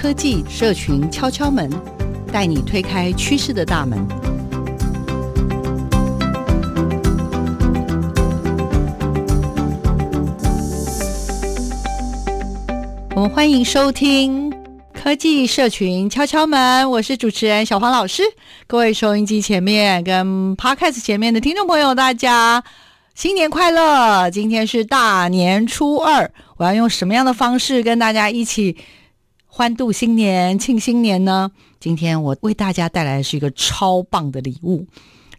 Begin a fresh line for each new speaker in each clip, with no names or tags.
科技社群敲敲门，带你推开趋势的大门。我们欢迎收听科技社群敲敲门，我是主持人小黄老师。各位收音机前面跟 Podcast 前面的听众朋友，大家新年快乐！今天是大年初二，我要用什么样的方式跟大家一起欢度新年、庆新年呢？今天我为大家带来的是一个超棒的礼物。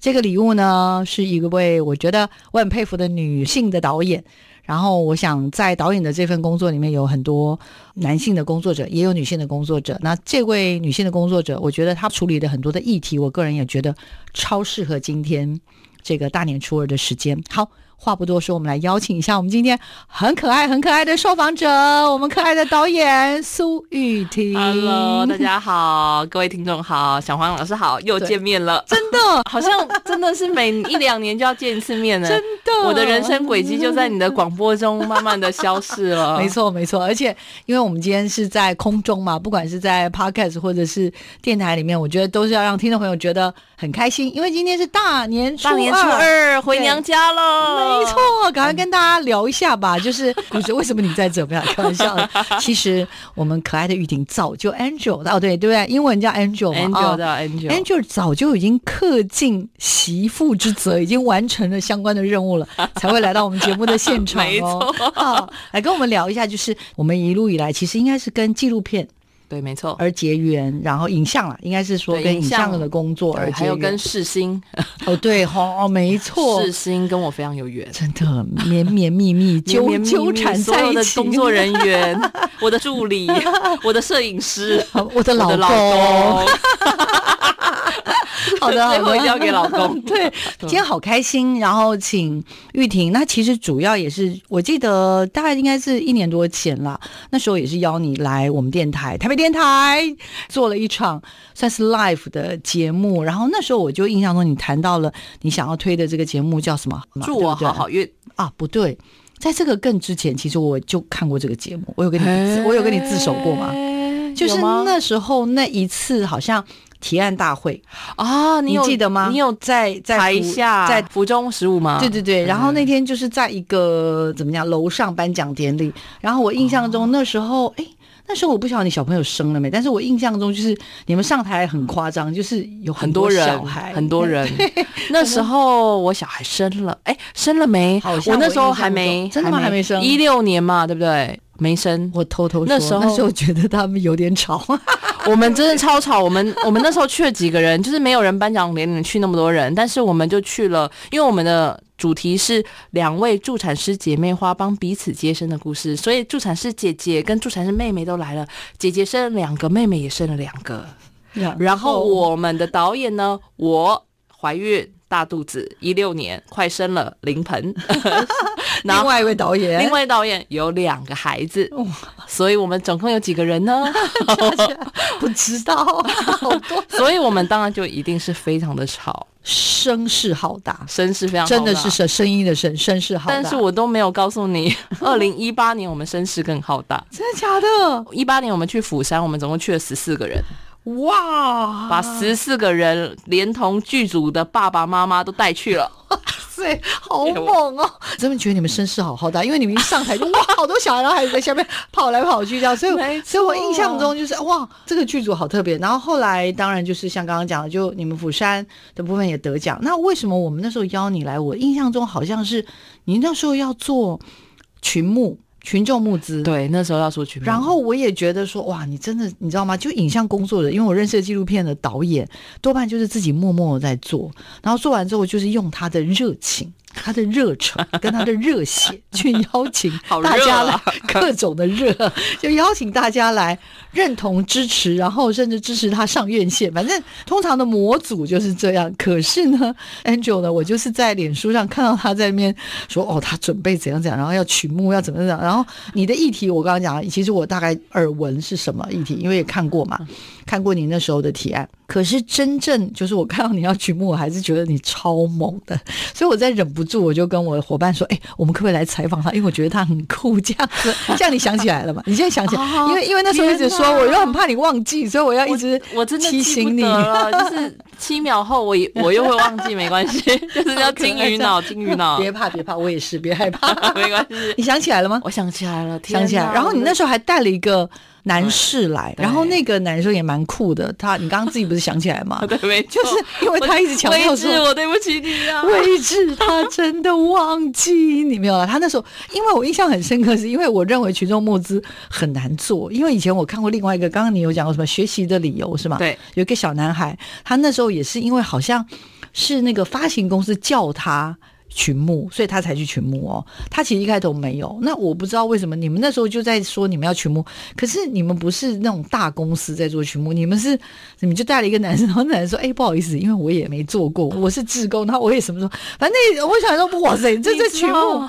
这个礼物呢，是一位我觉得我很佩服的女性的导演。然后，我想在导演的这份工作里面，有很多男性的工作者，也有女性的工作者。那这位女性的工作者，我觉得她处理的很多的议题，我个人也觉得超适合今天这个大年初二的时间。好。话不多说，我们来邀请一下我们今天很可爱、很可爱的受访者，我们可爱的导演苏玉婷。
Hello，大家好，各位听众好，小黄老师好，又见面了，
真的，
好像真的是每一两年就要见一次面呢，
真的，
我的人生轨迹就在你的广播中慢慢的消失了。
没错，没错，而且因为我们今天是在空中嘛，不管是在 Podcast 或者是电台里面，我觉得都是要让听众朋友觉得很开心，因为今天是大年初二，
大年初二回娘家了。
没错，赶快跟大家聊一下吧。就是，为什么你在这？不要开玩笑。其实我们可爱的玉婷早就 Angel 哦，对对不对？英文叫 Angel 嘛
，Angel 的 Angel，Angel
早就已经恪尽媳妇之责，已经完成了相关的任务了，才会来到我们节目的现场哦。来跟我们聊一下，就是我们一路以来，其实应该是跟纪录片。
对，没错，
而结缘，然后影像了，应该是说跟影像的工作而结缘，
还有跟世新，
哦，对，哦，没 错，
世新跟我非常有缘，
真的绵绵密密纠纠缠在一起，
的工作人 员，我的助理，我的摄影师，
我的老公。好的，
最后一定要给老公。
对，今天好开心，然后请玉婷。那其实主要也是，我记得大概应该是一年多前了，那时候也是邀你来我们电台台北电台做了一场算是 live 的节目。然后那时候我就印象中你谈到了你想要推的这个节目叫什么？
祝我好好运
啊？不对，在这个更之前，其实我就看过这个节目，我有跟你，我有跟你自首过吗？就是那时候那一次好像。提案大会
啊，你有
记得吗？
你有在在台下在福中十五吗？
对对对，然后那天就是在一个怎么样楼上颁奖典礼，然后我印象中那时候，哎，那时候我不晓得你小朋友生了没，但是我印象中就是你们上台很夸张，就是有很多人小孩，
很多人。那时候我小孩生了，哎，生了没？好像我那时候还没，
真的吗？还没生？
一六年嘛，对不对？没生。
我偷偷说，那时候那时候觉得他们有点吵。
我们真的超吵，我们 我们那时候去了几个人，就是没有人颁奖典礼去那么多人，但是我们就去了，因为我们的主题是两位助产师姐妹花帮彼此接生的故事，所以助产师姐姐跟助产师妹妹都来了，姐姐生了两个，妹妹也生了两个，然后我们的导演呢，我怀孕。大肚子，一六年快生了临盆。
另外一位导演，
另外一位导演有两个孩子，所以我们总共有几个人呢？
不知道，好多。
所以我们当然就一定是非常的吵，
声势浩大，
声势非常，
真的是声声音的声，声势浩大。
但是我都没有告诉你，二零一八年我们声势更浩大，
真的假的？
一八年我们去釜山，我们总共去了十四个人。
哇！
把十四个人连同剧组的爸爸妈妈都带去了，
哇塞，好猛哦！真的觉得你们声势好浩大，因为你们一上台就哇，好多小孩，然后还在下面跑来跑去这样，所以所以我印象中就是哇，这个剧组好特别。然后后来当然就是像刚刚讲的，就你们釜山的部分也得奖。那为什么我们那时候邀你来？我印象中好像是你那时候要做群募。群众募资，
对，那时候要说群募。
然后我也觉得说，哇，你真的，你知道吗？就影像工作者，因为我认识的纪录片的导演，多半就是自己默默的在做，然后做完之后就是用他的热情，他的热忱跟他的热血去邀
请
大家
来啊
各种的热，就邀请大家来认同支持，然后甚至支持他上院线。反正通常的模组就是这样。可是呢，Angel 呢，我就是在脸书上看到他在那边说哦，他准备怎样怎样，然后要曲目要怎么怎样。然后你的议题我刚刚讲，其实我大概耳闻是什么议题，因为也看过嘛，看过你那时候的提案。可是真正就是我看到你要曲目，我还是觉得你超猛的，所以我在忍不住，我就跟我的伙伴说：“哎，我们可不可以来采访他？因为我觉得他很酷。”这样子，这样你想起来了吗？你现在想起来，因为因为那时候一直说，我又很怕你忘记，所以我要一直
我真的
提醒你。
就是七秒后我我又会忘记，没关系，就是叫金鱼脑，金鱼脑。
别怕，别怕，我也是，别害怕，
没关系。
你想起来了吗？
我想起来了，
想起来。然后你那时候还带了一个。男士来，然后那个男生也蛮酷的。他，你刚刚自己不是想起来吗？
对，没错，
就是因为他一直强调说，
我对不起你啊，
位置他真的忘记你没有了。他那时候，因为我印象很深刻，是因为我认为群众募资很难做，因为以前我看过另外一个，刚刚你有讲过什么学习的理由是吗？
对，
有一个小男孩，他那时候也是因为好像是那个发行公司叫他。群募，所以他才去群募哦。他其实一开头没有。那我不知道为什么你们那时候就在说你们要群募，可是你们不是那种大公司在做群募，你们是你们就带了一个男生，然后男生说：“哎、欸，不好意思，因为我也没做过，我是志工。”然后我也什么说，反正我想说，哇塞，这这群募，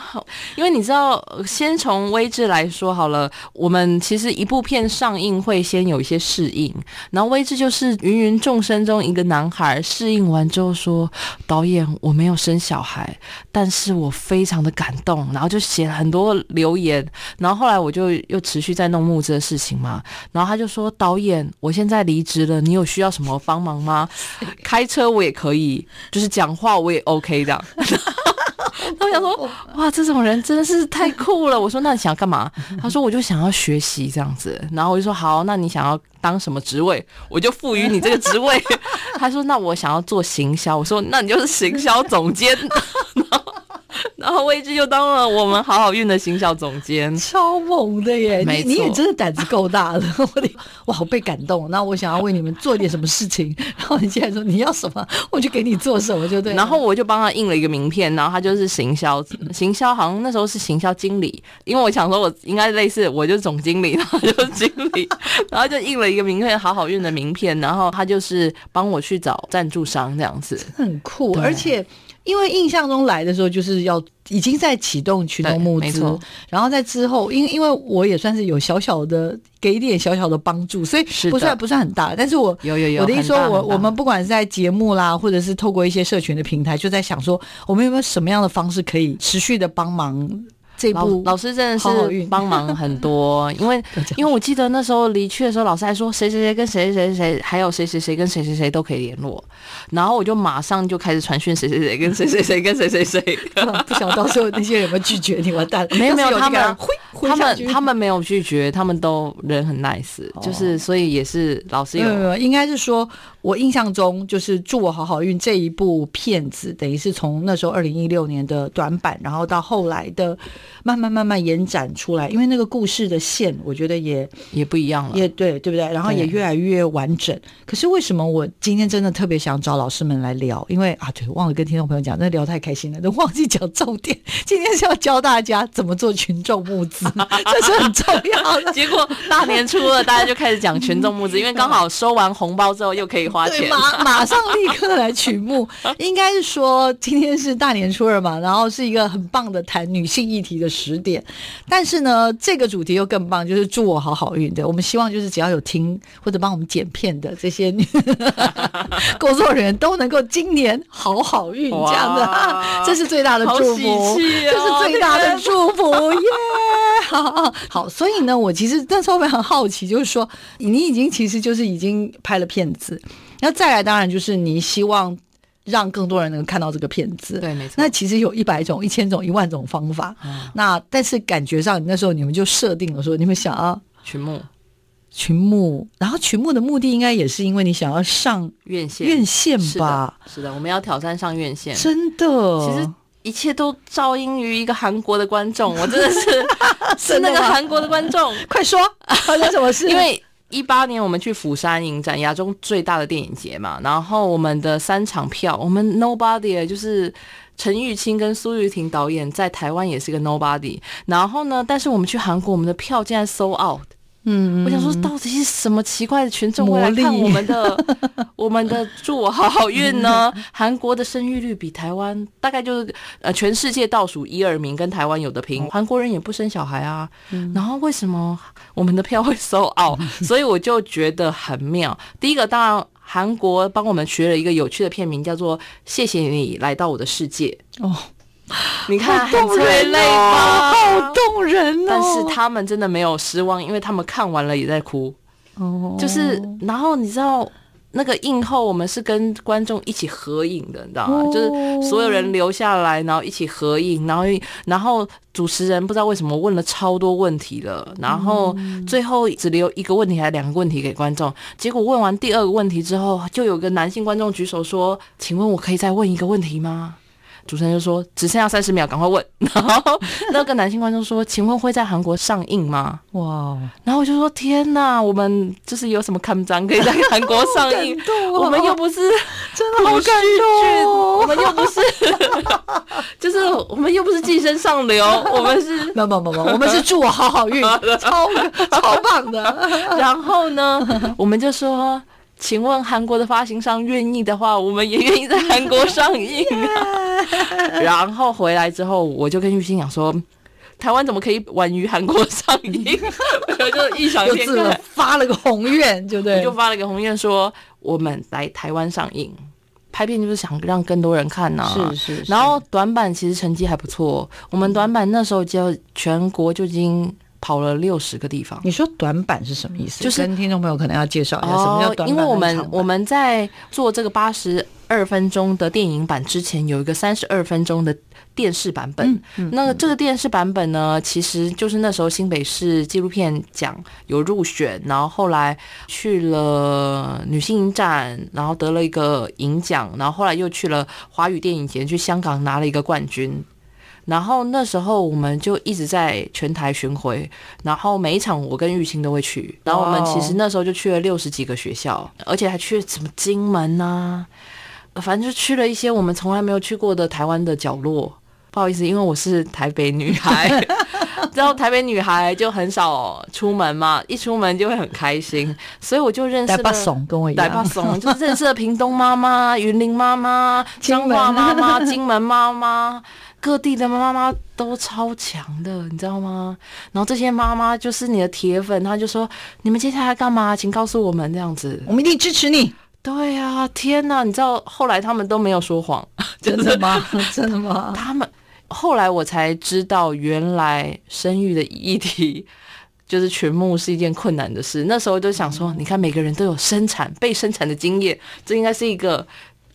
因为你知道，先从威志来说好了，我们其实一部片上映会先有一些适应，然后威志就是芸芸众生中一个男孩，适应完之后说：“导演，我没有生小孩。”但是我非常的感动，然后就写了很多留言，然后后来我就又持续在弄募资的事情嘛，然后他就说，导演，我现在离职了，你有需要什么帮忙吗？开车我也可以，就是讲话我也 OK 的。我想说，哇，这种人真的是太酷了。我说，那你想要干嘛？他说，我就想要学习这样子。然后我就说，好，那你想要当什么职位？我就赋予你这个职位。他说，那我想要做行销。我说，那你就是行销总监。然后威志就当了我们好好运的行销总监，
超猛的耶！
没错，
你你也真的胆子够大 的，我的哇，好被感动。那我想要为你们做点什么事情，然后你现在说你要什么，我就给你做什么，就对。
然后我就帮他印了一个名片，然后他就是行销，行销好像那时候是行销经理，因为我想说我应该类似，我就是总经理，然后就是经理，然后就印了一个名片，好好运的名片，然后他就是帮我去找赞助商这样子，
很酷，而且。因为印象中来的时候就是要已经在启动群众募资，然后在之后，因因为我也算是有小小的给一点小小的帮助，所以不算不算很大，但是我
有有有，
我的意思说我我们不管是在节目啦，或者是透过一些社群的平台，就在想说我们有没有什么样的方式可以持续的帮忙。这部
老师真的是 帮忙很多，因为 因为我记得那时候离去的时候，老师还说谁谁谁跟谁谁谁，还有谁谁谁跟谁谁谁都可以联络，然后我就马上就开始传讯谁谁谁跟谁谁谁跟谁谁谁，
不想到时候那些人有没有拒绝你完蛋？
没有没有，他们他们他们没有拒绝，他们都人很 nice，就是所以也是老师有，
应该是说。我印象中就是《祝我好好运》这一部片子，等于是从那时候二零一六年的短板，然后到后来的慢慢慢慢延展出来，因为那个故事的线，我觉得也
也不一样了，
也对，对不对？然后也越来越完整。可是为什么我今天真的特别想找老师们来聊？因为啊，对，忘了跟听众朋友讲，那聊太开心了，都忘记讲重点。今天是要教大家怎么做群众募资，这是很重要的。
结果大年初二大家就开始讲群众募资，因为刚好收完红包之后又可以。
对，马 马上立刻来曲目，应该是说今天是大年初二嘛，然后是一个很棒的谈女性议题的时点。但是呢，这个主题又更棒，就是祝我好好运的。我们希望就是只要有听或者帮我们剪片的这些 工作人员都能够今年好好运这样的，这是最大的祝福，哦、这是最大的祝福耶！好 好，所以呢，我其实那时候很好奇，就是说你已经其实就是已经拍了片子。那再来，当然就是你希望让更多人能够看到这个片子。
对，没错。
那其实有一百种、一千种、一万种方法。嗯、那但是感觉上，那时候你们就设定了说，你们想要
群幕，
群幕，然后群幕的目的应该也是因为你想要上
院线，
院线吧？
是的，是的，我们要挑战上院线。
真的，
其实一切都肇因于一个韩国的观众，我真的是 是那个韩国的观众。
快说，发生什么事？
因为。一八年我们去釜山影展，亚洲最大的电影节嘛，然后我们的三场票，我们 Nobody 就是陈玉清跟苏玉婷导演在台湾也是个 nobody。然后呢，但是我们去韩国，我们的票竟然 sold out。
嗯，
我想说，到底是什么奇怪的群众会来看我们的 我们的祝我好好运呢？韩国的生育率比台湾大概就是呃全世界倒数一二名，跟台湾有的拼。韩国人也不生小孩啊，然后为什么我们的票会 sold out？所以我就觉得很妙。第一个，当然韩国帮我们学了一个有趣的片名，叫做《谢谢你来到我的世界》哦。你看，很催泪吧，
好动人哦！
但是他们真的没有失望，因为他们看完了也在哭。哦，就是，然后你知道那个映后，我们是跟观众一起合影的，你知道吗？就是所有人留下来，然后一起合影，然后然后主持人不知道为什么问了超多问题了，然后最后只留一个问题还是两个问题给观众。结果问完第二个问题之后，就有个男性观众举手说：“请问我可以再问一个问题吗？”主持人就说：“只剩下三十秒，赶快问。”然后那个男性观众说：“请问会在韩国上映吗？”哇！然后我就说：“天哪，我们就是有什么看章可以在韩国上映？我们又不是
真的好感动，
我们又不是，就是我们又不是寄生上流，我们是……
没有没有没有，我们是祝我好好运，超超棒的。
然后呢，我们就说。”请问韩国的发行商愿意的话，我们也愿意在韩国上映啊。然后回来之后，我就跟玉心讲说，台湾怎么可以晚于韩国上映？我就异想天开，
发了个宏愿，对不对？
就发了个宏愿说，我们来台湾上映拍片，就是想让更多人看呐、啊。
是是。
然后短版其实成绩还不错，我们短版那时候就全国就已经。跑了六十个地方。
你说短板是什么意思？
就是
跟听众朋友可能要介绍一下什么叫短板。
因为我们我们在做这个八十二分钟的电影版之前，有一个三十二分钟的电视版本。嗯嗯、那个这个电视版本呢，其实就是那时候新北市纪录片奖有入选，然后后来去了女性影展，然后得了一个银奖，然后后来又去了华语电影节，去香港拿了一个冠军。然后那时候我们就一直在全台巡回，然后每一场我跟玉清都会去。然后我们其实那时候就去了六十几个学校，而且还去了什么金门呐，反正就去了一些我们从来没有去过的台湾的角落。不好意思，因为我是台北女孩，然后台北女孩就很少出门嘛，一出门就会很开心，所以我就认识了。
怂跟我一
样，怂就是认识了屏东妈妈、云林妈妈、彰化妈妈、金门妈妈。各地的妈妈都超强的，你知道吗？然后这些妈妈就是你的铁粉，她就说：“你们接下来干嘛？请告诉我们这样子，
我们一定支持你。”
对呀、啊，天哪！你知道后来他们都没有说谎，
真的吗？真的吗？
他们后来我才知道，原来生育的议题就是群募是一件困难的事。那时候就想说，你看每个人都有生产被生产的经验，这应该是一个。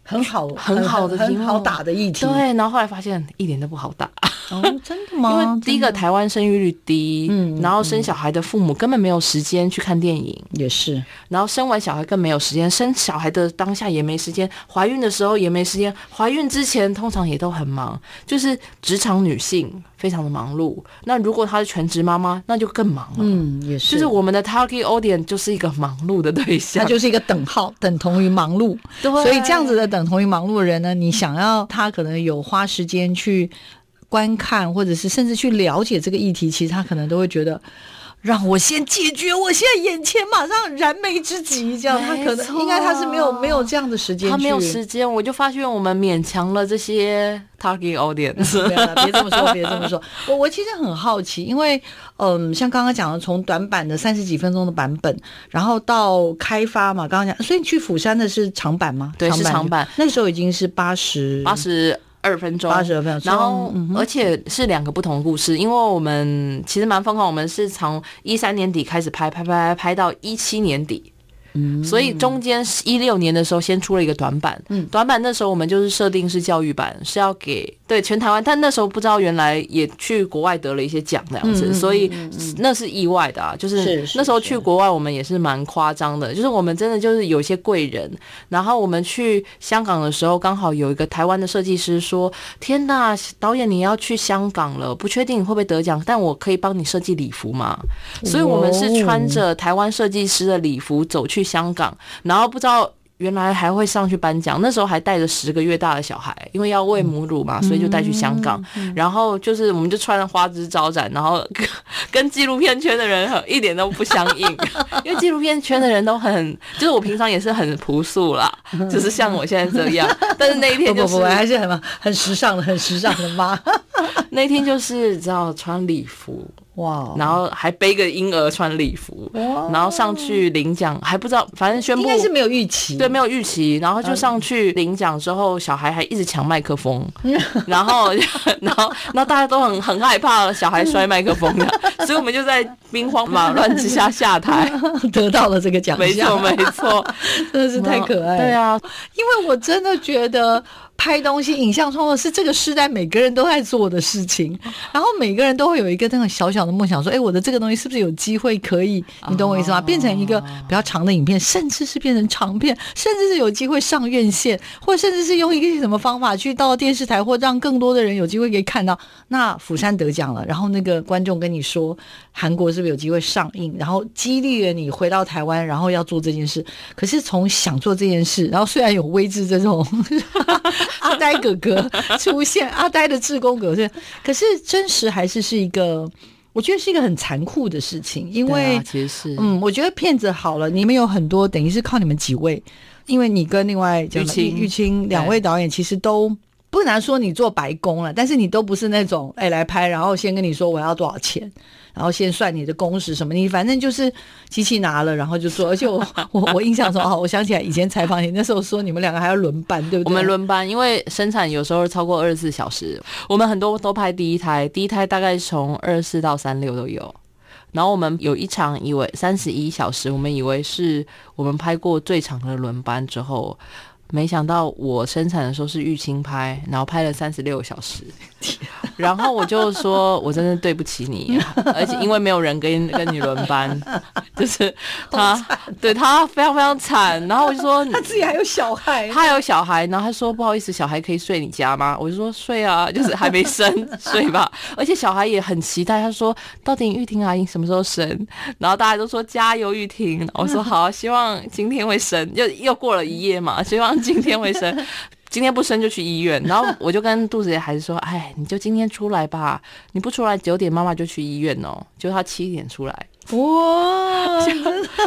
很好，
很好的
很好打的议题。
对，然后后来发现一点都不好打。
哦，真的吗？
因为第一个台湾生育率低，嗯，然后生小孩的父母根本没有时间去看电影，
也是。
然后生完小孩更没有时间，生小孩的当下也没时间，怀孕的时候也没时间，怀孕之前通常也都很忙，就是职场女性非常的忙碌。那如果她是全职妈妈，那就更忙了。
嗯，也是。
就是我们的 target audience 就是一个忙碌的对象，
那就是一个等号，等同于忙碌。对，所以这样子的等等同于忙碌的人呢，你想要他可能有花时间去。观看，或者是甚至去了解这个议题，其实他可能都会觉得，让我先解决我现在眼前马上燃眉之急，这样他可能应该他是没有没有这样的时间，
他没有时间，我就发现我们勉强了这些 target audience。
别这么说，别这么说，我我其实很好奇，因为嗯，像刚刚讲的，从短版的三十几分钟的版本，然后到开发嘛，刚刚讲，所以你去釜山的是长版吗？
对，是长版，
那时候已经是八十
八十。二分钟，
八十二分钟，
然后而且是两个不同的故事，因为我们其实蛮疯狂，我们是从一三年底开始拍，拍拍拍到一七年底。所以中间一六年的时候，先出了一个短板。嗯，短板那时候我们就是设定是教育版，是要给对全台湾。但那时候不知道原来也去国外得了一些奖这样子，所以那是意外的啊。就是那时候去国外，我们也是蛮夸张的。就是我们真的就是有一些贵人。然后我们去香港的时候，刚好有一个台湾的设计师说：“天呐，导演你要去香港了，不确定你会不会得奖，但我可以帮你设计礼服嘛？”所以我们是穿着台湾设计师的礼服走去。香港，然后不知道原来还会上去颁奖，那时候还带着十个月大的小孩，因为要喂母乳嘛，所以就带去香港。然后就是我们就穿了花枝招展，然后跟 跟纪录片圈的人一点都不相应，因为纪录片圈的人都很，就是我平常也是很朴素啦，就是像我现在这样。但是那一天就是
不不不，还是很很时尚的，很时尚的妈。
那天就是知道穿礼服。哇.然后还背个婴儿穿礼服.然后上去领奖，还不知道，反正宣布
应该是没有预期，
对，没有预期，然后就上去领奖之后，小孩还一直抢麦克风，然后，然后，然后大家都很很害怕小孩摔麦克风的，所以我们就在兵荒马乱之下下台，
得到了这个奖项，
没错，没错，
真的是太可爱了，
对啊，
因为我真的觉得。拍东西、影像创作是这个时代每个人都在做的事情，然后每个人都会有一个那种小小的梦想，说：“哎，我的这个东西是不是有机会可以？你懂我意思吗？变成一个比较长的影片，甚至是变成长片，甚至是有机会上院线，或甚至是用一个什么方法去到电视台，或让更多的人有机会可以看到。那釜山得奖了，然后那个观众跟你说，韩国是不是有机会上映？然后激励了你回到台湾，然后要做这件事。可是从想做这件事，然后虽然有微志这种。阿呆哥哥出现，阿呆的志工哥哥，可是真实还是是一个，我觉得是一个很残酷的事情，因为、啊、
其实
嗯，我觉得骗子好了，你们有很多等于是靠你们几位，因为你跟另外玉清玉清两位导演其实都不难说你做白工了，但是你都不是那种哎来拍，然后先跟你说我要多少钱。然后先算你的工时什么，你反正就是机器拿了，然后就做。而且我 我我印象中啊，我想起来以前采访你那时候说你们两个还要轮班，对不对？
我们轮班，因为生产有时候超过二十四小时。我们很多都拍第一胎，第一胎大概从二十四到三六都有。然后我们有一场以为三十一小时，我们以为是我们拍过最长的轮班之后。没想到我生产的时候是玉清拍，然后拍了三十六小时，然后我就说，我真的对不起你，而且因为没有人跟跟你轮班，就是他对他非常非常惨，然后我就说
他自己还有小孩，
他有小孩，然后他说不好意思，小孩可以睡你家吗？我就说睡啊，就是还没生睡吧，而且小孩也很期待，他说到底玉婷阿姨什么时候生？然后大家都说加油玉婷，我说好，希望今天会生，又又过了一夜嘛，希望。今天会生，今天不生就去医院。然后我就跟肚子里的孩子说：“哎，你就今天出来吧，你不出来九点妈妈就去医院哦。”就他七点出来。哇！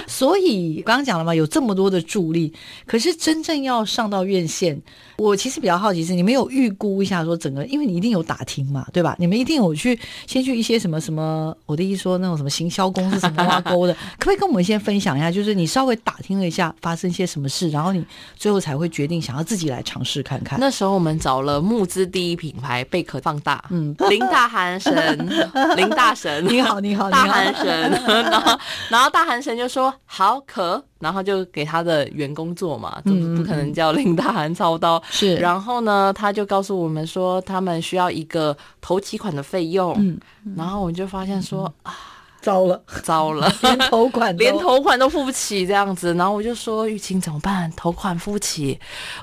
所以刚刚讲了嘛，有这么多的助力，可是真正要上到院线。我其实比较好奇是，你们有预估一下说整个，因为你一定有打听嘛，对吧？你们一定有去先去一些什么什么，我的意思说那种什么行销公司什么挖沟的，可不可以跟我们先分享一下？就是你稍微打听了一下发生些什么事，然后你最后才会决定想要自己来尝试看看。
那时候我们找了募资第一品牌贝壳放大，嗯，林大韩神，林大神，
你好，你好，
大韩神，然后然后大韩神就说好可。然后就给他的员工做嘛，不不可能叫林大韩操刀。
是，
然后呢，他就告诉我们说，他们需要一个头期款的费用。嗯，然后我们就发现说啊。
糟了，
糟了，
连头款
连头款都付不起这样子，然后我就说玉清怎么办？头款付不起，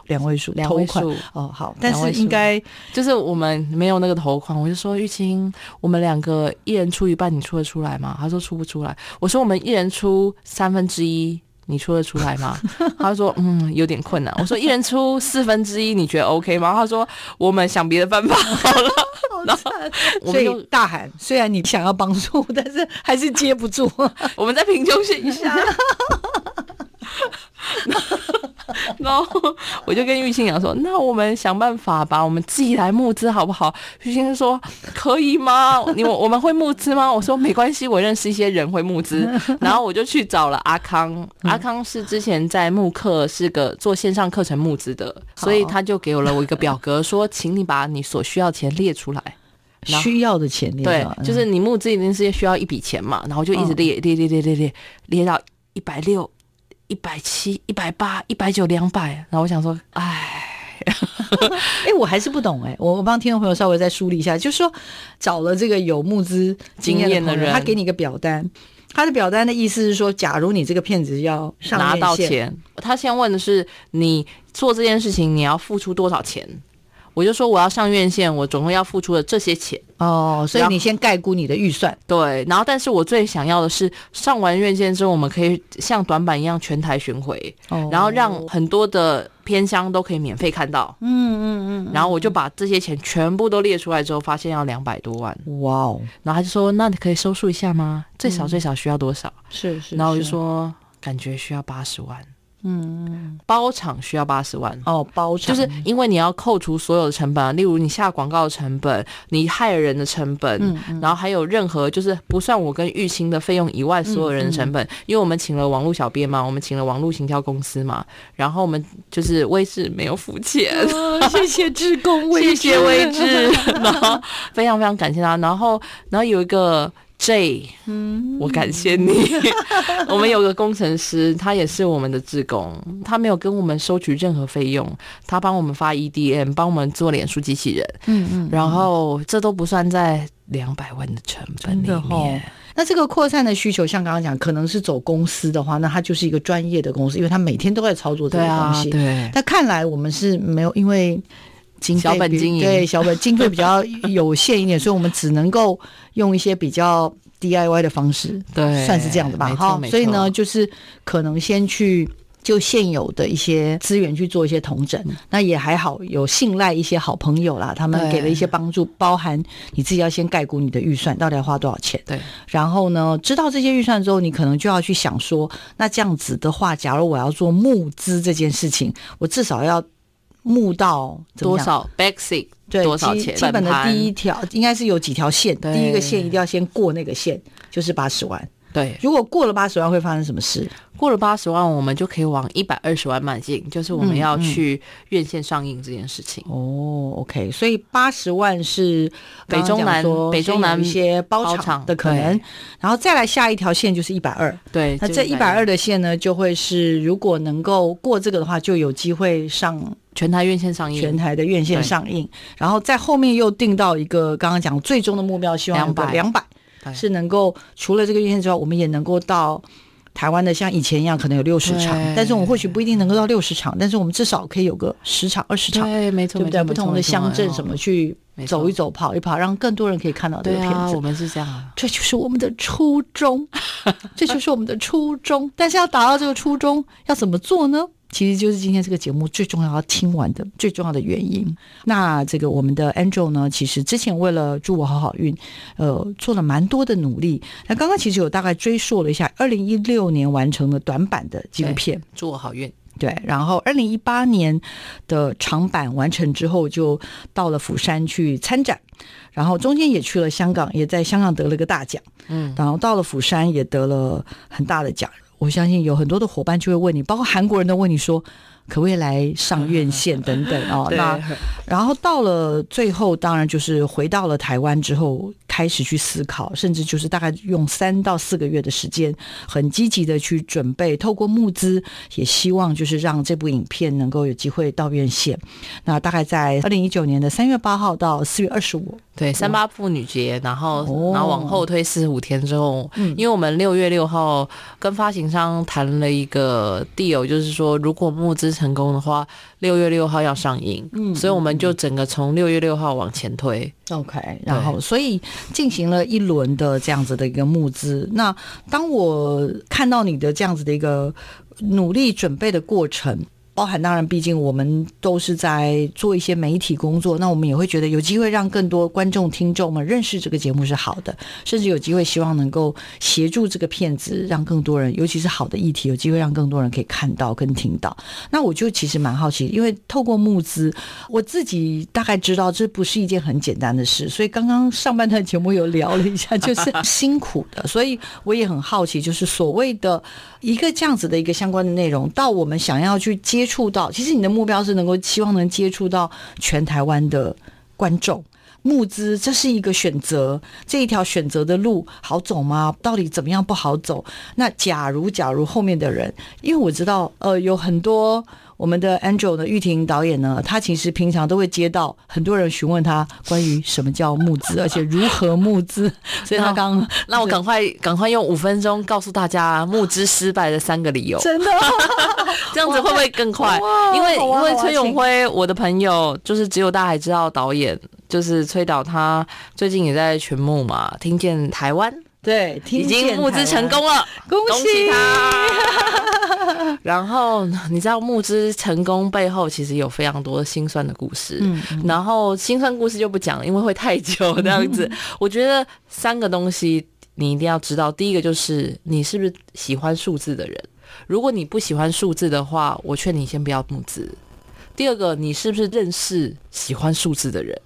两位数，两位数。哦，好，但是应该
就是我们没有那个头款，我就说玉清，我们两个一人出一半，你出得出来吗？他说出不出来，我说我们一人出三分之一。你出得出来吗？他说嗯，有点困难。我说一人出四分之一，你觉得 OK 吗？他说我们想别的办法好了。
好惨，所以大喊，虽然你想要帮助，但是还是接不住。
我们再平胸一下。然后我就跟玉清讲说：“那我们想办法吧，我们自己来募资好不好？”玉清说：“可以吗？你我我们会募资吗？”我说：“没关系，我认识一些人会募资。”然后我就去找了阿康，阿康是之前在慕课是个做线上课程募资的，所以他就给了我一个表格，说：“请你把你所需要钱列出来。”
需要的钱列
对，就是你募资一定是需要一笔钱嘛，然后就一直列列列列列列列到一百六。一百七、一百八、一百九、两百，然后我想说，哎，
哎，我还是不懂哎，我我帮听众朋友稍微再梳理一下，就是说找了这个有募资经验的人，他给你一个表单，他的表单的意思是说，假如你这个骗子要上
拿到钱，他先问的是你做这件事情你要付出多少钱。我就说我要上院线，我总共要付出的这些钱。
哦，所以你先概估你的预算。
对，然后但是我最想要的是上完院线之后，我们可以像短板一样全台巡回，哦、然后让很多的偏乡都可以免费看到。嗯嗯嗯。然后我就把这些钱全部都列出来之后，发现要两百多万。哇哦！然后他就说：“那你可以收数一下吗？最少最少需要多少？”是、嗯、是。然后我就说：“感觉需要八十万。”嗯，包场需要八十万。
哦，包场。
就是因为你要扣除所有的成本啊，例如你下广告的成本，你害人的成本，嗯嗯、然后还有任何就是不算我跟玉清的费用以外，所有人的成本，因为我们请了网络小编嘛，我们请了网络行销公司嘛，然后我们就是威志没有付钱，
哦、谢谢志工威
志，谢谢威志，然后非常非常感谢他，然后然后有一个。J，嗯，我感谢你。我们有个工程师，他也是我们的志工，他没有跟我们收取任何费用，他帮我们发 EDM，帮我们做脸书机器人，嗯嗯，然后这都不算在两百万的成本里面。
那这个扩散的需求，像刚刚讲，可能是走公司的话，那他就是一个专业的公司，因为他每天都在操作这个东西。对，但看来我们是没有，因为。经费
小本经营，
对，小本经费比较有限一点，所以我们只能够用一些比较 DIY 的方式，对，算是这样的吧。哈，所以呢，就是可能先去就现有的一些资源去做一些同整，那也还好，有信赖一些好朋友啦，他们给了一些帮助，包含你自己要先概估你的预算到底要花多少钱，对，然后呢，知道这些预算之后，你可能就要去想说，那这样子的话，假如我要做募资这件事情，我至少要。募到
多少？Basic 对，多少钱？
基本的第一条应该是有几条线，第一个线一定要先过那个线，就是八十万。对，如果过了八十万会发生什么事？
过了八十万，我们就可以往一百二十万迈进，就是我们要去院线上映这件事情。
嗯嗯、哦，OK，所以八十万是
北中南，北中南
一些包场的可能，然后再来下一条线就是一百二。对，那这一百二的线呢，就会是如果能够过这个的话，就有机会上
全台院线上映，
全台的院线上映，然后在后面又定到一个刚刚讲最终的目标，希望两百两百。是能够除了这个院线之外，我们也能够到台湾的像以前一样，可能有六十场，但是我们或许不一定能够到六十场，但是我们至少可以有个十场、二十场，
对，没错，对不对？
不同的乡镇什么去走一走、跑一跑，让更多人可以看到这个片子。
啊、我们是这样，
这就是我们的初衷，这就是我们的初衷。但是要达到这个初衷，要怎么做呢？其实就是今天这个节目最重要要听完的最重要的原因。那这个我们的 Angel 呢，其实之前为了祝我好好运，呃，做了蛮多的努力。那刚刚其实有大概追溯了一下，二零一六年完成了短版的纪录片《
祝我好运》，
对。然后二零一八年的长版完成之后，就到了釜山去参展，然后中间也去了香港，也在香港得了个大奖。嗯，然后到了釜山也得了很大的奖。我相信有很多的伙伴就会问你，包括韩国人都问你说，可不可以来上院线等等 哦？那然后到了最后，当然就是回到了台湾之后。开始去思考，甚至就是大概用三到四个月的时间，很积极的去准备，透过募资，也希望就是让这部影片能够有机会到院线。那大概在 二零一九年的三月八号到四月二十五，
对，三八妇女节，然后、哦、然后往后推四十五天之后，嗯，因为我们六月六号跟发行商谈了一个 deal，就是说如果募资成功的话，六月六号要上映，嗯，所以我们就整个从六月六号往前推。
OK，然后所以进行了一轮的这样子的一个募资。那当我看到你的这样子的一个努力准备的过程。包含当然，毕竟我们都是在做一些媒体工作，那我们也会觉得有机会让更多观众、听众们认识这个节目是好的，甚至有机会希望能够协助这个片子，让更多人，尤其是好的议题，有机会让更多人可以看到跟听到。那我就其实蛮好奇，因为透过募资，我自己大概知道这不是一件很简单的事，所以刚刚上半段节目有聊了一下，就是辛苦的，所以我也很好奇，就是所谓的一个这样子的一个相关的内容，到我们想要去接。触到，其实你的目标是能够期望能接触到全台湾的观众。募资这是一个选择，这一条选择的路好走吗？到底怎么样不好走？那假如假如后面的人，因为我知道，呃，有很多我们的 Angel 的玉婷导演呢，他其实平常都会接到很多人询问他关于什么叫募资，而且如何募资，所以他刚
让 我赶快赶快用五分钟告诉大家募资失败的三个理由。
真的，
这样子会不会更快？因为因为崔永辉，我的朋友就是只有大海知道导演，就是崔导，他最近也在全募嘛，听见台湾。
对，
已经募资成功了，
恭喜
他！然后你知道募资成功背后其实有非常多的心酸的故事，嗯，然后心酸故事就不讲了，因为会太久这样子。嗯、我觉得三个东西你一定要知道，第一个就是你是不是喜欢数字的人，如果你不喜欢数字的话，我劝你先不要募资。第二个，你是不是认识喜欢数字的人？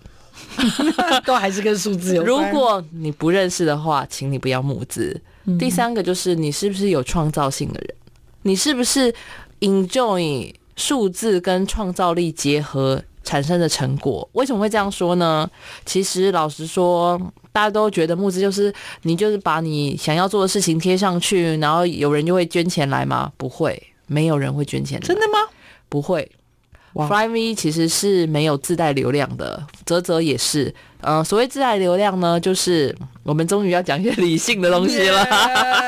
都还是跟数字有关。
如果你不认识的话，请你不要募资。第三个就是你是不是有创造性的人？你是不是 enjoy 数字跟创造力结合产生的成果？为什么会这样说呢？其实老实说，大家都觉得募资就是你就是把你想要做的事情贴上去，然后有人就会捐钱来吗？不会，没有人会捐钱来。
真的吗？
不会。Flyme 其实是没有自带流量的，泽泽也是。呃，所谓自带流量呢，就是我们终于要讲一些理性的东西了。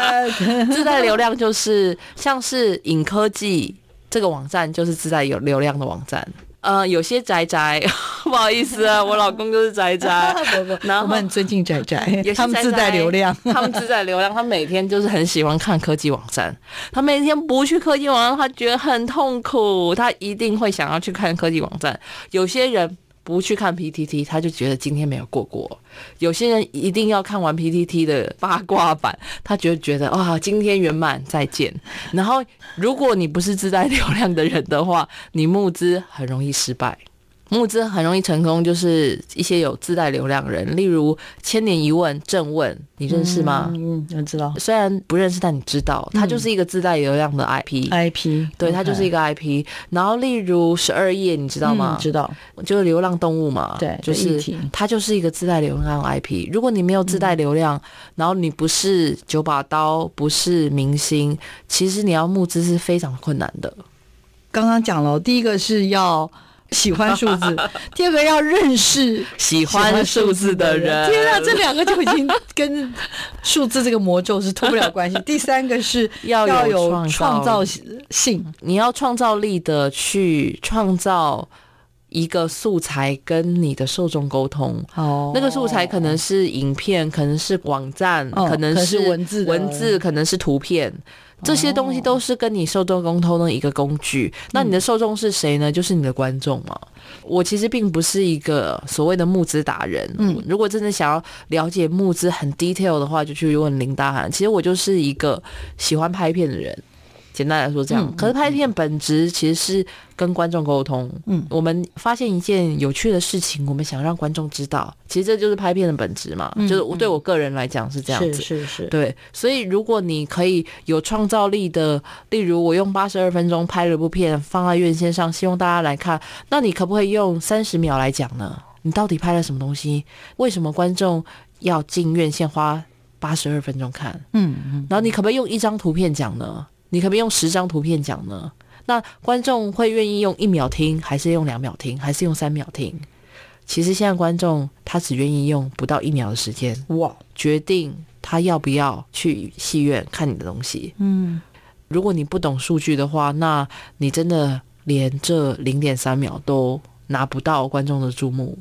自带流量就是像是影科技这个网站，就是自带有流量的网站。呃，有些宅宅，不好意思啊，我老公就是宅宅。
然后我们很尊敬宅宅，他们自带流量，
他们自带流量，他每天就是很喜欢看科技网站。他每天不去科技网站，他觉得很痛苦，他一定会想要去看科技网站。有些人。不去看 PTT，他就觉得今天没有过过。有些人一定要看完 PTT 的八卦版，他就觉得哇，今天圆满，再见。然后，如果你不是自带流量的人的话，你募资很容易失败。募资很容易成功，就是一些有自带流量的人，例如千年一问、正问，你认识吗？
嗯，我知道。
虽然不认识，但你知道，他就是一个自带流量的 IP。
IP，
对，他就是一个 IP。然后，例如十二夜，你知道吗？
知道，
就是流浪动物嘛。
对，
就是他就是一个自带流量的 IP。如果你没有自带流量，然后你不是九把刀，不是明星，其实你要募资是非常困难的。
刚刚讲了，第一个是要。喜欢数字，第二个要认识
喜欢数字的人。
天啊，这两个就已经跟数字这个魔咒是脱不了关系。第三个是要有创造性，
你要创造力的去创造一个素材，跟你的受众沟通。哦，那个素材可能是影片，可能是网站，可能是文字，文字可能是图片。这些东西都是跟你受众沟通的一个工具。那你的受众是谁呢？就是你的观众嘛。我其实并不是一个所谓的募资达人。嗯，如果真的想要了解募资很 detail 的话，就去问林大涵。其实我就是一个喜欢拍片的人。简单来说，这样。可是拍片本质其实是跟观众沟通。嗯，我们发现一件有趣的事情，我们想让观众知道，其实这就是拍片的本质嘛。就是我对我个人来讲是这样子。
是是是。
对，所以如果你可以有创造力的，例如我用八十二分钟拍了部片放在院线上，希望大家来看，那你可不可以用三十秒来讲呢？你到底拍了什么东西？为什么观众要进院线花八十二分钟看？嗯嗯。然后你可不可以用一张图片讲呢？你可不可以用十张图片讲呢？那观众会愿意用一秒听，还是用两秒听，还是用三秒听？其实现在观众他只愿意用不到一秒的时间哇，决定他要不要去戏院看你的东西。嗯，如果你不懂数据的话，那你真的连这零点三秒都拿不到观众的注目。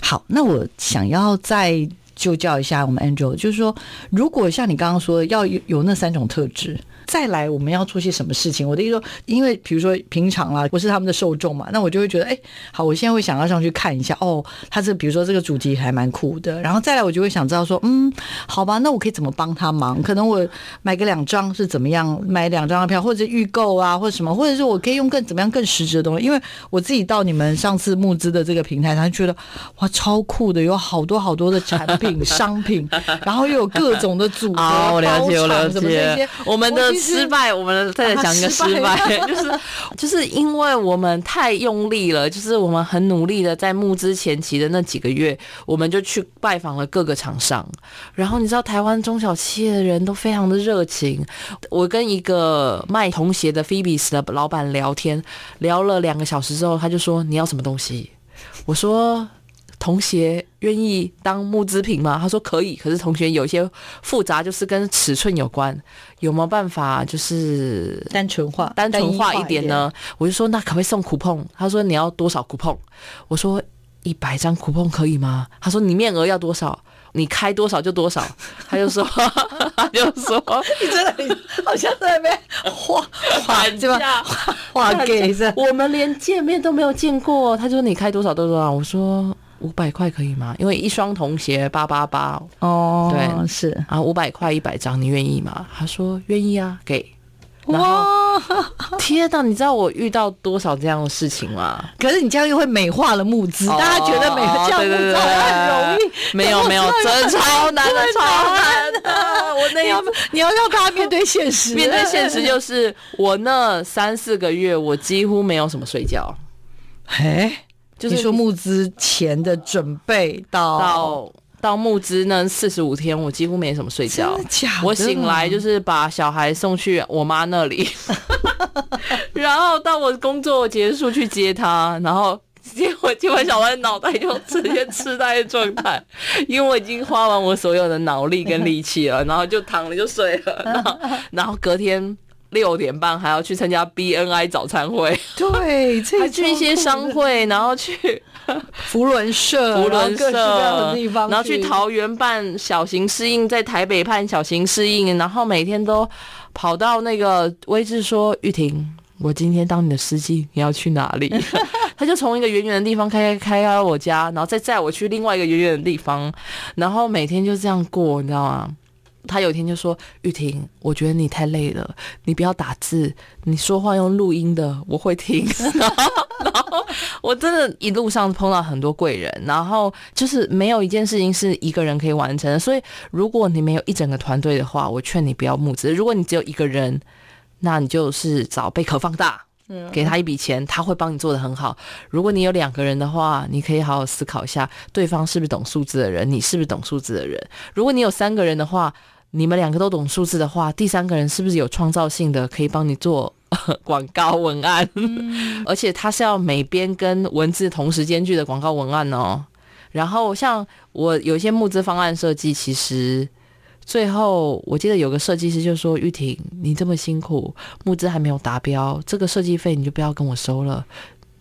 好，那我想要再就教一下我们 Angel，就是说，如果像你刚刚说的，要有有那三种特质。再来，我们要做些什么事情？我的意思说，因为比如说平常啦，我是他们的受众嘛，那我就会觉得，哎，好，我现在会想要上去看一下，哦，他这比如说这个主题还蛮酷的，然后再来，我就会想知道说，嗯，好吧，那我可以怎么帮他忙？可能我买个两张是怎么样？买两张的票，或者预购啊，或者什么，或者是我可以用更怎么样更实质的东西？因为我自己到你们上次募资的这个平台，他觉得哇，超酷的，有好多好多的产品。品、商品，然后又有各种的组合，
哦，我了解，我了解。我们的失败，我们再来讲一个失败，就是就是因为我们太用力了，就是我们很努力的在募资前期的那几个月，我们就去拜访了各个厂商，然后你知道台湾中小企业的人都非常的热情，我跟一个卖童鞋的 Phoebes 的老板聊天，聊了两个小时之后，他就说，你要什么东西？我说。童鞋愿意当募资品吗？他说可以，可是同学有一些复杂，就是跟尺寸有关，有没有办法就是
单纯化、
单纯化一点呢？我就说那可不可以送 coupon？他说你要多少 coupon？我说一百张 coupon 可以吗？他说你面额要多少？你开多少就多少。他就说，他就说
你真的你好像在那边画画价 画给着
我们连见面都没有见过。他说你开多少都多少。我说。五百块可以吗？因为一双童鞋八八八
哦，
对，
是
啊，五百块一百张，你愿意吗？他说愿意啊，给。哇，天哪！你知道我遇到多少这样的事情吗？
可是你这样又会美化了募资，
哦、
大家觉得每个项目都很容易，
没有 没有，真的超难的，超难的。我那
你要你要让大家面对现实，
面对现实就是我那三四个月，我几乎没有什么睡觉。
嘿。就是说募资前的准备到
到到募资那四十五天，我几乎没什么睡觉。
真的假的？
我醒来就是把小孩送去我妈那里，然后到我工作结束去接他，然后结果今晚小孩脑袋就直接痴呆的状态，因为我已经花完我所有的脑力跟力气了，然后就躺了就睡了，然后然后隔天。六点半还要去参加 BNI 早餐会，
对，
还去一些商会，然后去
福伦社、
福伦社
的地方，
然后去桃园办小型适应，在台北办小型适应，然后每天都跑到那个位置说：“玉婷，我今天当你的司机，你要去哪里？”他就从一个远远的地方开开开到我家，然后再载我去另外一个远远的地方，然后每天就这样过，你知道吗？他有一天就说：“玉婷，我觉得你太累了，你不要打字，你说话用录音的，我会听。”然后我真的一路上碰到很多贵人，然后就是没有一件事情是一个人可以完成的。所以，如果你没有一整个团队的话，我劝你不要募资。如果你只有一个人，那你就是找贝壳放大，给他一笔钱，他会帮你做得很好。如果你有两个人的话，你可以好好思考一下，对方是不是懂数字的人，你是不是懂数字的人。如果你有三个人的话，你们两个都懂数字的话，第三个人是不是有创造性的，可以帮你做 广告文案？嗯、而且他是要美编跟文字同时兼具的广告文案哦。然后像我有一些募资方案设计，其实最后我记得有个设计师就说：“玉婷，你这么辛苦，募资还没有达标，这个设计费你就不要跟我收了，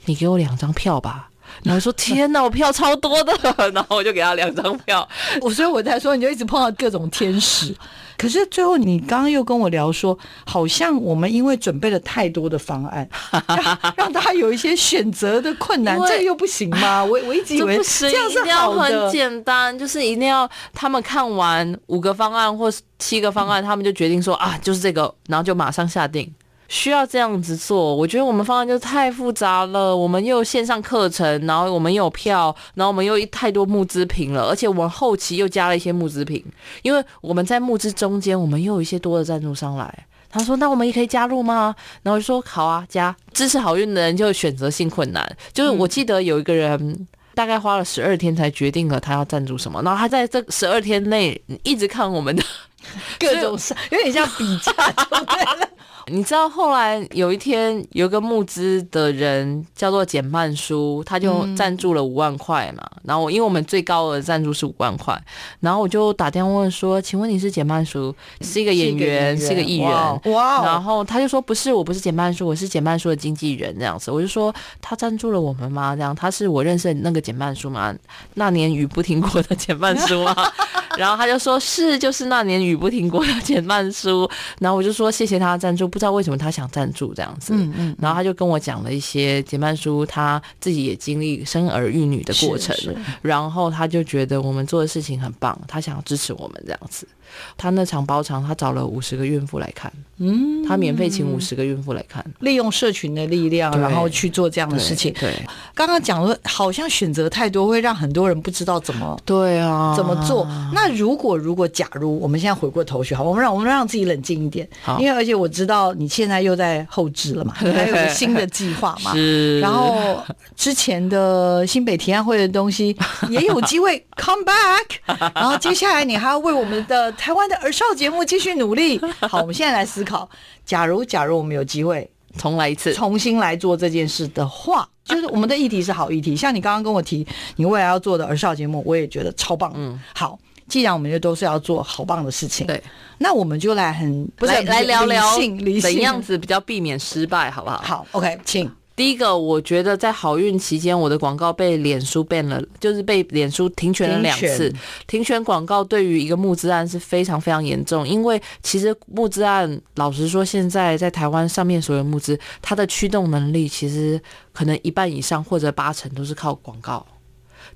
你给我两张票吧。”然后说天哪，我票超多的，然后我就给他两张票。
我所以我在说，你就一直碰到各种天使。可是最后你刚刚又跟我聊说，好像我们因为准备了太多的方案，让，让他有一些选择的困难，这个又不行吗？我我一直以为这样是好的，
简单，就是一定要他们看完五个方案或七个方案，他们就决定说啊，就是这个，然后就马上下定。需要这样子做，我觉得我们方案就太复杂了。我们又有线上课程，然后我们又有票，然后我们又太多募资品了，而且我们后期又加了一些募资品，因为我们在募资中间，我们又有一些多的赞助商来。他说：“那我们也可以加入吗？”然后我就说：“好啊，加。”支持好运的人就选择性困难，就是我记得有一个人大概花了十二天才决定了他要赞助什么，然后他在这十二天内一直看我们的
各种，有点像比价，对了。
你知道后来有一天有个募资的人叫做简曼书，他就赞助了五万块嘛。嗯、然后我因为我们最高额赞助是五万块，然后我就打电话问说：“请问你是简曼书，是一个演员，是一个艺人？”
哇，哇
然后他就说：“不是，我不是简曼书，我是简曼书的经纪人。”这样子，我就说：“他赞助了我们吗？”这样，他是我认识的那个简曼书吗？那年雨不停过的简曼书吗？然后他就说：“是，就是那年雨不停过的简曼书。”然后我就说：“谢谢他赞助。”不知道为什么他想赞助这样子，嗯嗯，然后他就跟我讲了一些杰曼叔他自己也经历生儿育女的过程，然后他就觉得我们做的事情很棒，他想要支持我们这样子，他那场包场，他找了五十个孕妇来看，
嗯，
他免费请五十个孕妇来看，
利用社群的力量，然后去做这样的事情。
对，
刚刚讲了，好像选择太多，会让很多人不知道怎么
对啊，
怎么做。那如果如果假如我们现在回过头去，好，我们让我们让自己冷静一点，因为而且我知道你现在又在后置了嘛，还有新的计划嘛，
是。
然后之前的新北提案会的东西也有机会 come back，然后接下来你还要为我们的台湾的儿少节目继续努力。好，我们现在来思考，假如假如我们有机会
重来一次，
重新来做这件事的话，就是我们的议题是好议题。像你刚刚跟我提你未来要做的儿少节目，我也觉得超棒。嗯，好，既然我们就都是要做好棒的事情，
对，
那我们就来很不是
来来聊聊怎样子比较避免失败，好不好？
好，OK，请。
第一个，我觉得在好运期间，我的广告被脸书 ban 了，就是被脸书停权了两次。停权广告对于一个募资案是非常非常严重，因为其实募资案，老实说，现在在台湾上面所有募资，它的驱动能力其实可能一半以上或者八成都是靠广告。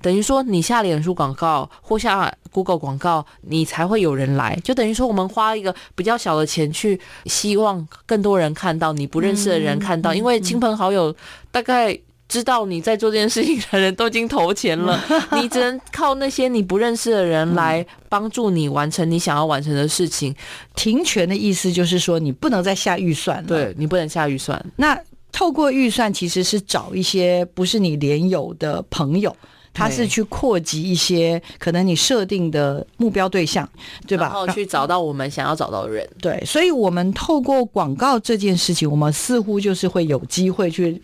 等于说，你下脸书广告或下 Google 广告，你才会有人来。就等于说，我们花一个比较小的钱去，希望更多人看到你不认识的人看到，因为亲朋好友大概知道你在做这件事情的人都已经投钱了，你只能靠那些你不认识的人来帮助你完成你想要完成的事情。
停权的意思就是说，你不能再下预算了，
对，你不能下预算。
那透过预算其实是找一些不是你连友的朋友。他是去扩及一些可能你设定的目标对象，对吧？
然后去找到我们想要找到的人。
对，所以，我们透过广告这件事情，我们似乎就是会有机会去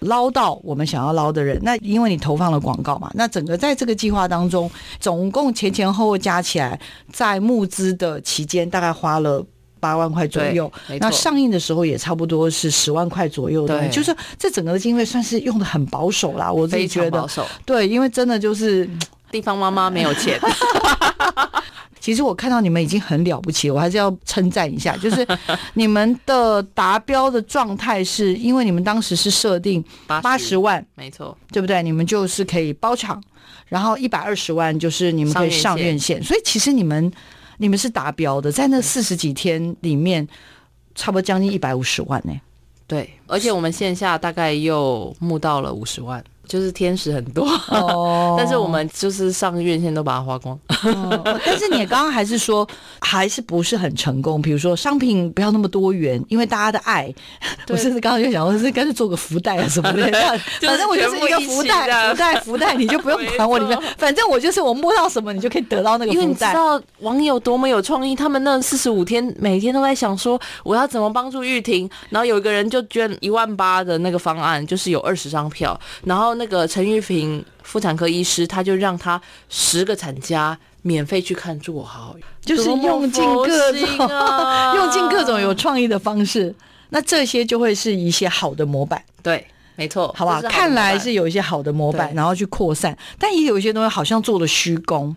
捞到我们想要捞的人。那因为你投放了广告嘛，那整个在这个计划当中，总共前前后后加起来，在募资的期间大概花了。八万块左右，那上映的时候也差不多是十万块左右的，就是这整个的经费算是用的很保守啦。我自己觉得，对，因为真的就是
地方妈妈没有钱。
其实我看到你们已经很了不起，我还是要称赞一下，就是你们的达标的状态，是因为你们当时是设定八十万，
没错，
对不对？你们就是可以包场，然后一百二十万就是你们可以上院线，所以其实你们。你们是达标的，在那四十几天里面，差不多将近一百五十万呢、欸。
对，而且我们线下大概又募到了五十万。就是天使很多，oh. 但是我们就是上个院线都把它花光。
Oh. 但是你刚刚还是说还是不是很成功？比如说商品不要那么多元，因为大家的爱。我甚至刚刚就想说，是干脆做个福袋啊 什么的。反正我就是一个福袋，福袋，福袋，你就不用管我里面。反正我就是我摸到什么，你就可以得到那个福袋。
因为你知道网友多么有创意，他们那四十五天每天都在想说我要怎么帮助玉婷。然后有一个人就捐一万八的那个方案，就是有二十张票，然后。那个陈玉平妇产科医师，他就让他十个产家免费去看住我好，
就是用尽各种、啊、用尽各种有创意的方式，那这些就会是一些好的模板。
对，没错，
好吧，看来是有一些好的模板，然后去扩散，但也有一些东西好像做了虚功。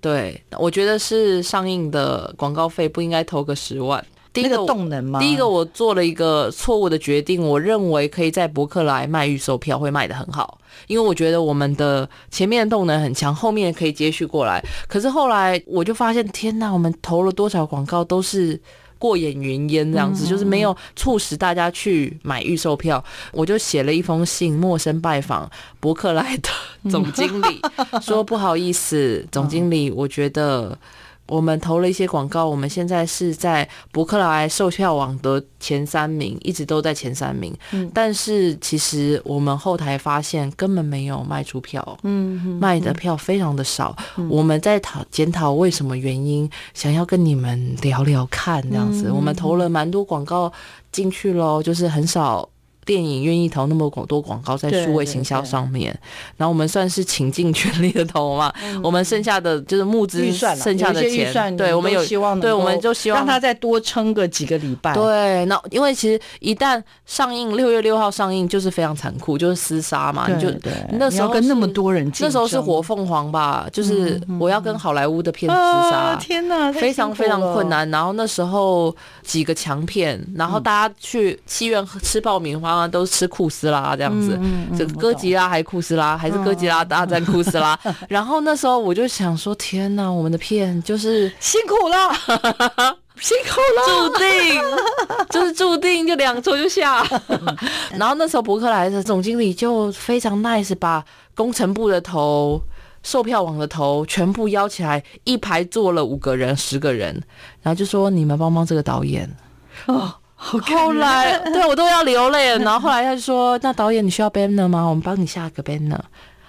对，我觉得是上映的广告费不应该投个十万。第一个
动能吗？
第一个我做了一个错误的决定，我认为可以在博客来卖预售票会卖得很好，因为我觉得我们的前面的动能很强，后面可以接续过来。可是后来我就发现，天哪，我们投了多少广告都是过眼云烟这样子，就是没有促使大家去买预售票。我就写了一封信，陌生拜访伯克莱的 总经理，说不好意思，总经理，我觉得。我们投了一些广告，我们现在是在博客来售票网的前三名，一直都在前三名。嗯，但是其实我们后台发现根本没有卖出票，嗯，卖的票非常的少。我们在讨检讨为什么原因，想要跟你们聊聊看这样子。我们投了蛮多广告进去咯，就是很少。电影愿意投那么广多广告在数位行销上面，然后我们算是倾尽全力的投嘛。我们剩下的就是募资预算，剩下的钱，对我们有希望，对我们就希望
让他再多撑个几个礼拜。
对，那因为其实一旦上映六月六号上映就是非常残酷，就是厮杀嘛。你就那时候
跟那么多人，
那时候是火凤凰吧，就是我要跟好莱坞的片子厮杀。
天哪，
非常非常困难。然后那时候几个强片，然后大家去戏院吃爆米花。啊，都是吃库斯拉这样子，这个哥吉拉还库斯拉，还是哥吉拉大战库斯拉。嗯、然后那时候我就想说，天哪，我们的片就是
辛苦了，辛苦了，
注定 就是注定就两周就下。然后那时候博客来的总经理就非常 nice，把工程部的头。售票网的头全部邀起来，一排坐了五个人、十个人，然后就说：“你们帮帮这个导演。”
哦，好。
后来对我都要流泪了。然后后来他就说：“那导演你需要 banner 吗？我们帮你下个 banner。”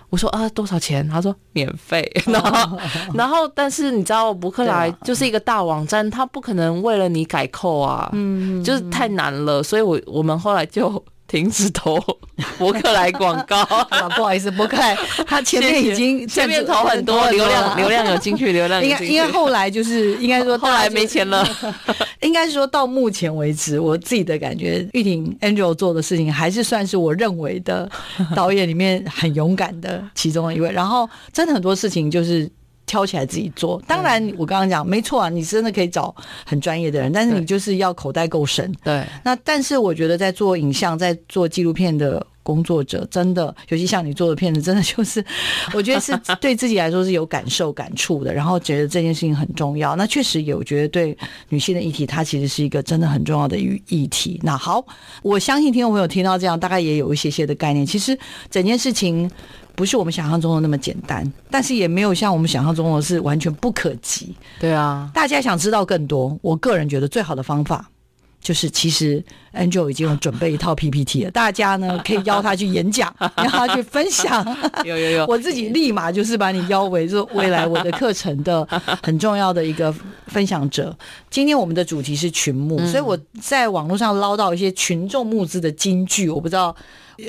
我说：“啊，多少钱？”他说：“免费。”然后，然后，但是你知道，博客来就是一个大网站，他不可能为了你改扣啊，嗯，就是太难了。所以我我们后来就。停止投博客来广告，
不好意思，博客来他前面已经
前面投很多流量，流量有进去，流量有进去。
应该后来就是应该说
后来没钱了，
应该说到目前为止，我自己的感觉，玉婷 Angel 做的事情还是算是我认为的导演里面很勇敢的其中一位。然后真的很多事情就是。挑起来自己做，当然我刚刚讲没错啊，你真的可以找很专业的人，但是你就是要口袋够深。
对，
那但是我觉得在做影像、在做纪录片的工作者，真的，尤其像你做的片子，真的就是 我觉得是对自己来说是有感受、感触的，然后觉得这件事情很重要。那确实有，觉得对女性的议题，它其实是一个真的很重要的议议题。那好，我相信听众朋友听到这样，大概也有一些些的概念。其实整件事情。不是我们想象中的那么简单，但是也没有像我们想象中的是完全不可及。
对啊，
大家想知道更多，我个人觉得最好的方法就是，其实 Angel 已经有准备一套 PPT 了，大家呢可以邀他去演讲，邀他去分享。
有有有，
我自己立马就是把你邀为做未来我的课程的很重要的一个分享者。今天我们的主题是群募，所以我在网络上捞到一些群众募资的金句，我不知道。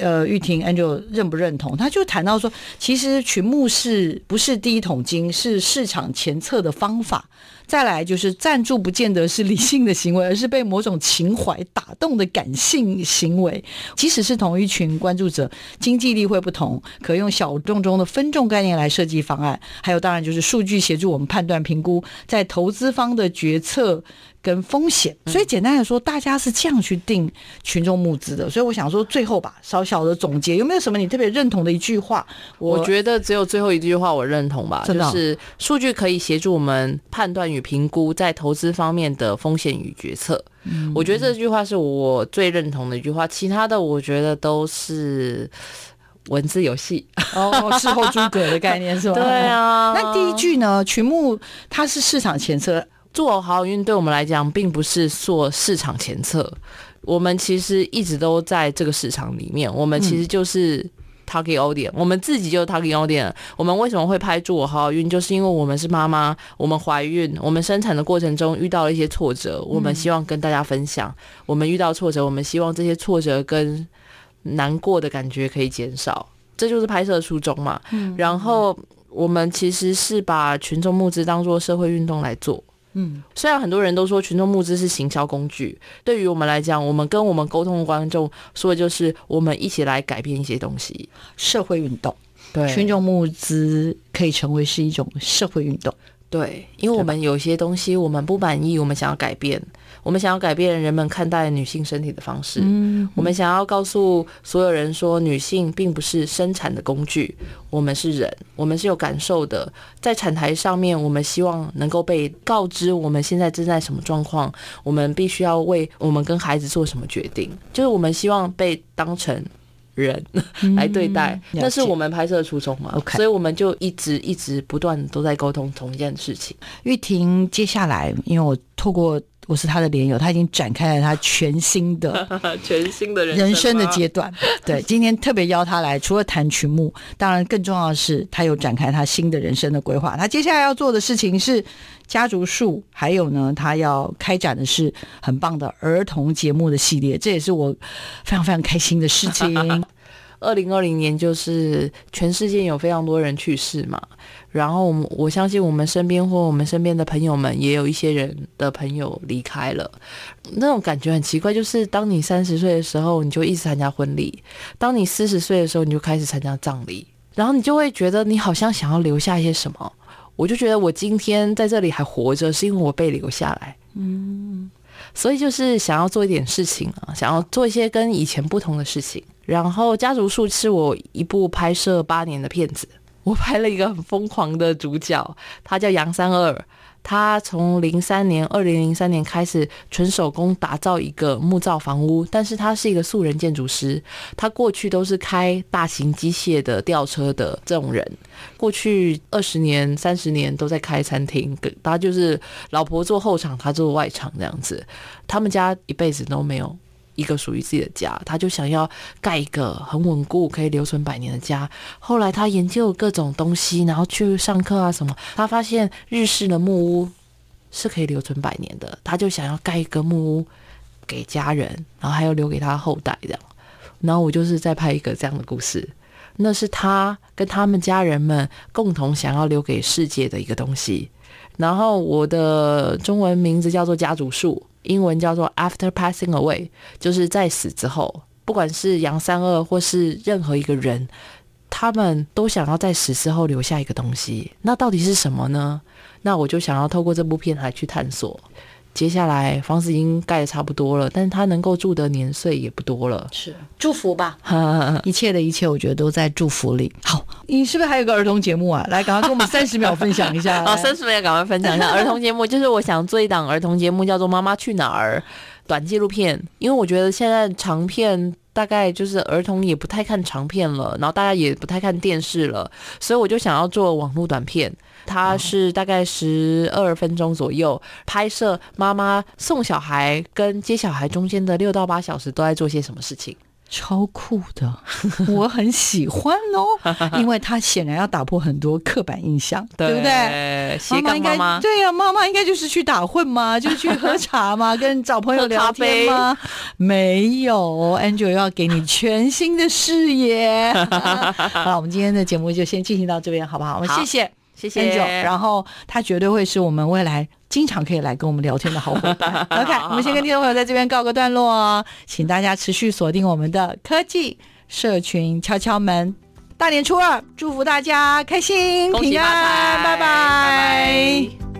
呃，玉婷 Angel 认不认同？他就谈到说，其实群募是不是第一桶金，是市场前策的方法。再来就是赞助，不见得是理性的行为，而是被某种情怀打动的感性行为。即使是同一群关注者，经济力会不同，可用小众中的分众概念来设计方案。还有，当然就是数据协助我们判断评估，在投资方的决策。跟风险，所以简单的说，大家是这样去定群众募资的。所以我想说，最后吧，小小的总结，有没有什么你特别认同的一句话？
我，我觉得只有最后一句话我认同吧，就是数据可以协助我们判断与评估在投资方面的风险与决策。嗯，我觉得这句话是我最认同的一句话，其他的我觉得都是文字游戏
哦，事后诸葛的概念是吧？
对啊。
那第一句呢？群募它是市场前策。
做好运对我们来讲，并不是做市场前策。我们其实一直都在这个市场里面。我们其实就是 target audience，我们自己就是 target audience。我们为什么会拍《祝我好好运》？就是因为我们是妈妈，我们怀孕，我们生产的过程中遇到了一些挫折，我们希望跟大家分享。我们遇到挫折，我们希望这些挫折跟难过的感觉可以减少。这就是拍摄初衷嘛。然后我们其实是把群众募资当做社会运动来做。嗯，虽然很多人都说群众募资是行销工具，对于我们来讲，我们跟我们沟通的观众说的就是，我们一起来改变一些东西，
社会运动。
对，
群众募资可以成为是一种社会运动。
对，因为我们有些东西我们不满意，我们想要改变。我们想要改变人们看待女性身体的方式。嗯，我们想要告诉所有人说，女性并不是生产的工具，我们是人，我们是有感受的。在产台上面，我们希望能够被告知我们现在正在什么状况，我们必须要为我们跟孩子做什么决定，就是我们希望被当成人 来对待。那是我们拍摄的初衷嘛？OK，所以我们就一直一直不断都在沟通同一件事情。
玉婷，接下来因为我透过。我是他的连友，他已经展开了他全新的、
全新的人
人生的阶段。对，今天特别邀他来，除了谈曲目，当然更重要的是，他有展开他新的人生的规划。他接下来要做的事情是家族树，还有呢，他要开展的是很棒的儿童节目的系列，这也是我非常非常开心的事情。
二零二零年就是全世界有非常多人去世嘛。然后我我相信我们身边或我们身边的朋友们也有一些人的朋友离开了，那种感觉很奇怪。就是当你三十岁的时候，你就一直参加婚礼；当你四十岁的时候，你就开始参加葬礼。然后你就会觉得你好像想要留下一些什么。我就觉得我今天在这里还活着，是因为我被留下来。嗯，所以就是想要做一点事情啊，想要做一些跟以前不同的事情。然后《家族树》是我一部拍摄八年的片子，我拍了一个很疯狂的主角，他叫杨三二。他从零三年，二零零三年开始纯手工打造一个木造房屋，但是他是一个素人建筑师。他过去都是开大型机械的吊车的这种人，过去二十年、三十年都在开餐厅，他就是老婆做后场，他做外场这样子。他们家一辈子都没有。一个属于自己的家，他就想要盖一个很稳固、可以留存百年的家。后来他研究各种东西，然后去上课啊什么，他发现日式的木屋是可以留存百年的，他就想要盖一个木屋给家人，然后还要留给他后代这样。然后我就是在拍一个这样的故事，那是他跟他们家人们共同想要留给世界的一个东西。然后我的中文名字叫做家族树。英文叫做 After Passing Away，就是在死之后，不管是杨三二或是任何一个人，他们都想要在死之后留下一个东西。那到底是什么呢？那我就想要透过这部片来去探索。接下来房子已经盖的差不多了，但是他能够住的年岁也不多了。
是祝福吧，一切的一切，我觉得都在祝福里。好，你是不是还有个儿童节目啊？来，赶快跟我们 三十秒分享一下。
好，三十秒赶快分享一下儿童节目，就是我想做一档儿童节目，叫做《妈妈去哪儿》短纪录片，因为我觉得现在长片大概就是儿童也不太看长片了，然后大家也不太看电视了，所以我就想要做网络短片。它是大概十二分钟左右拍摄，妈妈送小孩跟接小孩中间的六到八小时都在做些什么事情，
超酷的，我很喜欢哦，因为他显然要打破很多刻板印象，对，对不对？
妈妈应该
对呀、啊，妈妈应该就是去打混吗？就是去喝茶吗？跟找朋友聊天吗？没有，Angel 要给你全新的视野。好，我们今天的节目就先进行到这边，好不好？我们谢谢。谢谢 Angel，然后他绝对会是我们未来经常可以来跟我们聊天的好伙伴。OK，我们先跟听众朋友在这边告个段落哦，请大家持续锁定我们的科技社群敲敲门。大年初二，祝福大家开心平安，拜拜。拜拜。